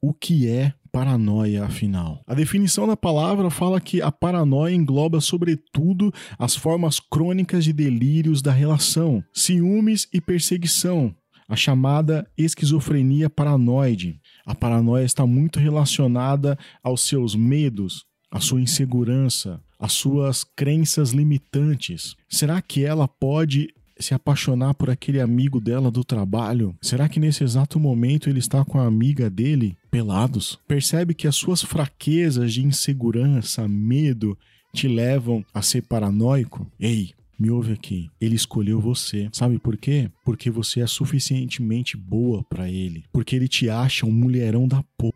O que é paranoia, afinal? A definição da palavra fala que a paranoia engloba, sobretudo, as formas crônicas de delírios da relação, ciúmes e perseguição, a chamada esquizofrenia paranoide. A paranoia está muito relacionada aos seus medos, à sua insegurança, às suas crenças limitantes. Será que ela pode se apaixonar por aquele amigo dela do trabalho? Será que nesse exato momento ele está com a amiga dele pelados? Percebe que as suas fraquezas de insegurança, medo, te levam a ser paranoico? Ei, me ouve aqui. Ele escolheu você. Sabe por quê? Porque você é suficientemente boa para ele. Porque ele te acha um mulherão da porra.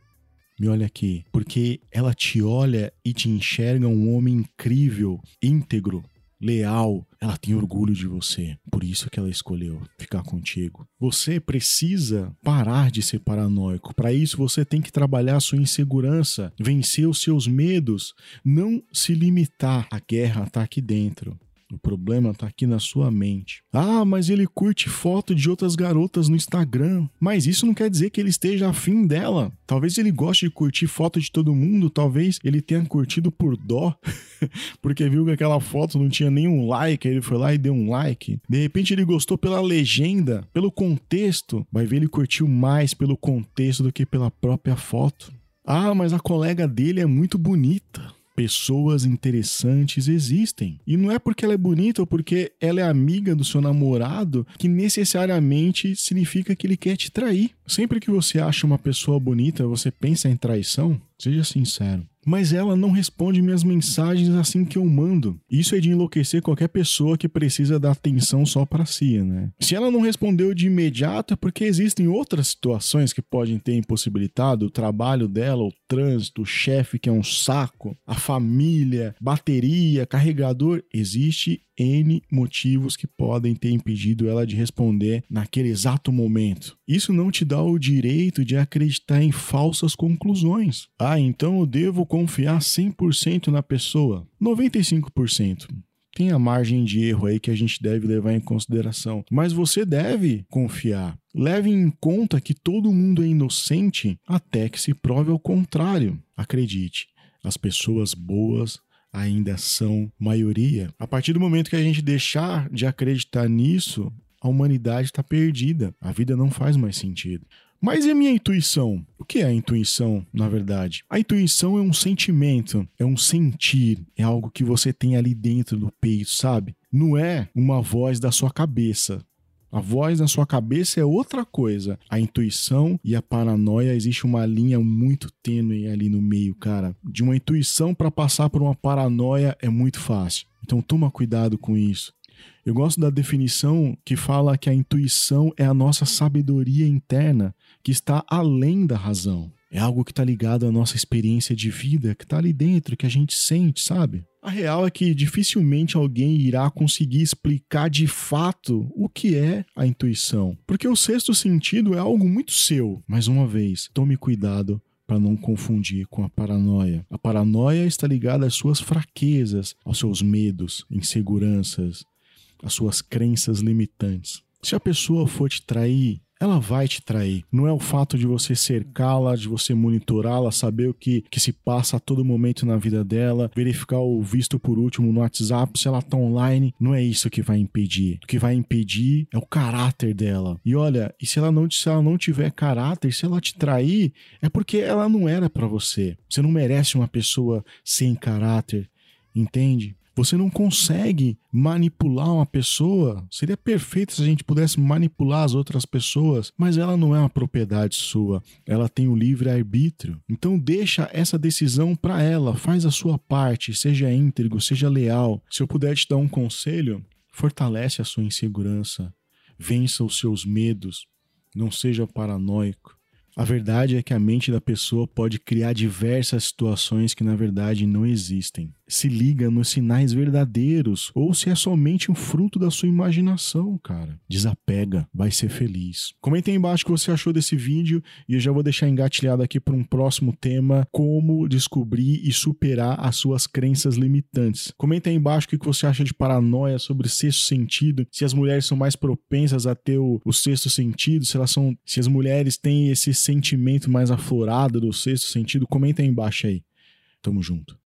Me olha aqui. Porque ela te olha e te enxerga um homem incrível, íntegro, leal, ela tem orgulho de você. Por isso que ela escolheu ficar contigo. Você precisa parar de ser paranoico. Para isso você tem que trabalhar sua insegurança, vencer os seus medos, não se limitar. A guerra está aqui dentro. O problema tá aqui na sua mente. Ah, mas ele curte foto de outras garotas no Instagram. Mas isso não quer dizer que ele esteja afim dela. Talvez ele goste de curtir foto de todo mundo, talvez ele tenha curtido por dó, porque viu que aquela foto não tinha nenhum like, aí ele foi lá e deu um like. De repente ele gostou pela legenda, pelo contexto. Vai ver ele curtiu mais pelo contexto do que pela própria foto. Ah, mas a colega dele é muito bonita pessoas interessantes existem. E não é porque ela é bonita ou porque ela é amiga do seu namorado que necessariamente significa que ele quer te trair. Sempre que você acha uma pessoa bonita, você pensa em traição? Seja sincero mas ela não responde minhas mensagens assim que eu mando. Isso é de enlouquecer qualquer pessoa que precisa dar atenção só para si, né? Se ela não respondeu de imediato é porque existem outras situações que podem ter impossibilitado o trabalho dela, o trânsito, o chefe que é um saco, a família, bateria, carregador. Existe N motivos que podem ter impedido ela de responder naquele exato momento. Isso não te dá o direito de acreditar em falsas conclusões. Ah, então eu devo confiar 100% na pessoa? 95% tem a margem de erro aí que a gente deve levar em consideração. Mas você deve confiar. Leve em conta que todo mundo é inocente até que se prove ao contrário. Acredite, as pessoas boas ainda são maioria. A partir do momento que a gente deixar de acreditar nisso, a humanidade está perdida. A vida não faz mais sentido. Mas e a minha intuição? O que é a intuição, na verdade? A intuição é um sentimento, é um sentir, é algo que você tem ali dentro do peito, sabe? Não é uma voz da sua cabeça. A voz na sua cabeça é outra coisa. A intuição e a paranoia existe uma linha muito tênue ali no meio, cara. De uma intuição para passar por uma paranoia é muito fácil. Então toma cuidado com isso. Eu gosto da definição que fala que a intuição é a nossa sabedoria interna que está além da razão. É algo que está ligado à nossa experiência de vida, que está ali dentro, que a gente sente, sabe? A real é que dificilmente alguém irá conseguir explicar de fato o que é a intuição, porque o sexto sentido é algo muito seu. Mais uma vez, tome cuidado para não confundir com a paranoia. A paranoia está ligada às suas fraquezas, aos seus medos, inseguranças, às suas crenças limitantes. Se a pessoa for te trair, ela vai te trair. Não é o fato de você cercá-la, de você monitorá-la, saber o que, que se passa a todo momento na vida dela, verificar o visto por último no WhatsApp, se ela tá online. Não é isso que vai impedir. O que vai impedir é o caráter dela. E olha, e se ela não, se ela não tiver caráter, se ela te trair, é porque ela não era para você. Você não merece uma pessoa sem caráter, entende? Você não consegue manipular uma pessoa. Seria perfeito se a gente pudesse manipular as outras pessoas, mas ela não é uma propriedade sua. Ela tem o livre arbítrio. Então deixa essa decisão para ela, faz a sua parte, seja íntegro, seja leal. Se eu puder te dar um conselho, fortalece a sua insegurança, vença os seus medos, não seja paranoico. A verdade é que a mente da pessoa pode criar diversas situações que na verdade não existem. Se liga nos sinais verdadeiros ou se é somente um fruto da sua imaginação, cara. Desapega, vai ser feliz. Comenta aí embaixo o que você achou desse vídeo e eu já vou deixar engatilhado aqui para um próximo tema: como descobrir e superar as suas crenças limitantes. Comenta aí embaixo o que você acha de paranoia sobre sexto sentido, se as mulheres são mais propensas a ter o, o sexto sentido, se elas são, se as mulheres têm esse sentimento mais aflorado do sexto sentido. Comenta aí embaixo aí. Tamo junto.